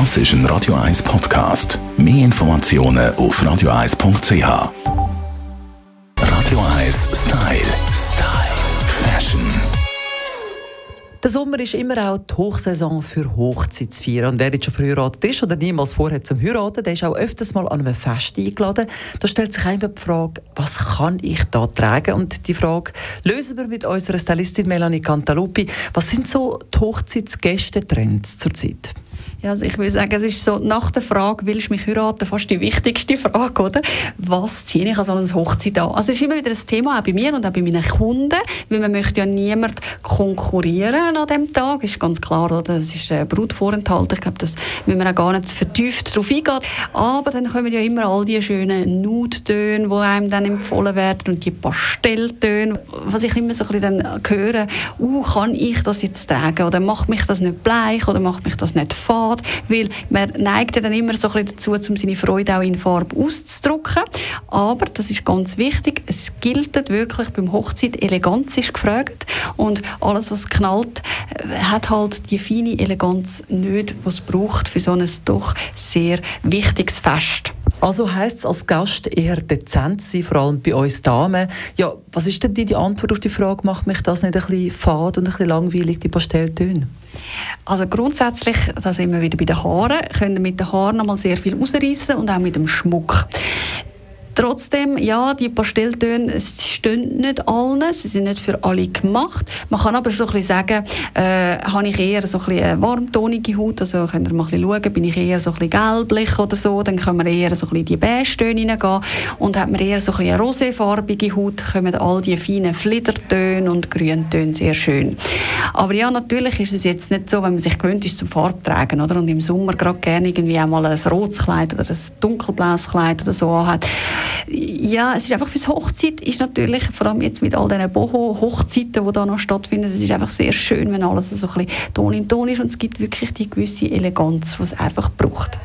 Das ist ein Radio 1 Podcast. Mehr Informationen auf radio1.ch. Radio 1 Style. Style. Fashion. Der Sommer ist immer auch die Hochsaison für Hochzeitsfeiern. Und wer jetzt schon verheiratet ist oder niemals vorhat zum Heiraten, der ist auch öfters mal an einem Fest eingeladen. Da stellt sich einfach die Frage, was kann ich da tragen? Und die Frage lösen wir mit unserer Stylistin Melanie Cantaluppi. Was sind so die Hochzeitsgäste-Trends zurzeit? Ja, also ich würde sagen, es ist so nach der Frage, willst du mich heiraten, fast die wichtigste Frage, oder? Was ziehe ich an so einer Hochzeit an? Also es ist immer wieder ein Thema, auch bei mir und auch bei meinen Kunden, weil man möchte ja niemand konkurrieren an dem Tag, ist ganz klar, oder? Das ist ein Brutvorenthalten, ich glaube, das müssen wir auch gar nicht vertieft darauf eingehen. Aber dann kommen ja immer all die schönen Nude-Töne, die einem dann empfohlen werden und die Pastelltöne, was ich immer so ein bisschen dann höre, uh, kann ich das jetzt tragen oder macht mich das nicht bleich oder macht mich das nicht fad? Geht, weil man neigt dann immer so ein dazu, um seine Freude auch in Farbe auszudrücken. Aber, das ist ganz wichtig, es gilt wirklich beim Hochzeit, Eleganz ist gefragt und alles, was knallt, äh, hat halt die feine Eleganz nicht, was es braucht für so ein doch sehr wichtiges Fest. Also heisst es als Gast eher dezent sein, vor allem bei uns Damen. Ja, was ist denn die, Antwort auf die Frage, macht mich das nicht ein bisschen fad und ein bisschen langweilig, die Pastelltöne? Also grundsätzlich, da sind wir wieder bei den Haaren, können mit den Haaren noch mal sehr viel ausreißen und auch mit dem Schmuck. Trotzdem, ja, die Pastelltöne stehen nicht allen, sie sind nicht für alle gemacht. Man kann aber so ein bisschen sagen, äh, habe ich eher so ein bisschen eine warmtonige Haut, also könnt ihr mal ein bisschen schauen, bin ich eher so ein bisschen gelblich oder so, dann können wir eher so ein bisschen in die Beige-Töne hineingehen und hat man eher so ein bisschen eine roséfarbige Haut, kommen all die feinen Fliedertöne und Grüntöne sehr schön. Aber ja, natürlich ist es jetzt nicht so, wenn man sich gewöhnt ist zum Farbtragen, oder? Und im Sommer gerade gerne irgendwie einmal ein rotes Kleid oder ein dunkelblaues Kleid oder so hat ja, es ist einfach fürs Hochzeit ist natürlich, vor allem jetzt mit all diesen Boho-Hochzeiten, die da noch stattfinden, es ist einfach sehr schön, wenn alles so ein bisschen Ton in Ton ist und es gibt wirklich die gewisse Eleganz, die es einfach braucht.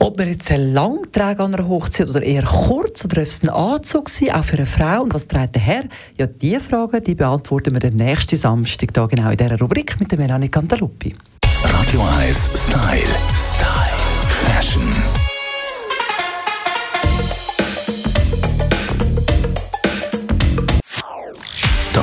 Ob man jetzt lang tragen an einer Hochzeit oder eher kurz oder ob es ein Anzug sein, auch für eine Frau und was trägt der Herr? Ja, diese Fragen die beantworten wir den nächsten Samstag da genau in dieser Rubrik mit der Melanie Cantaluppi. Radio 1 Style. Style.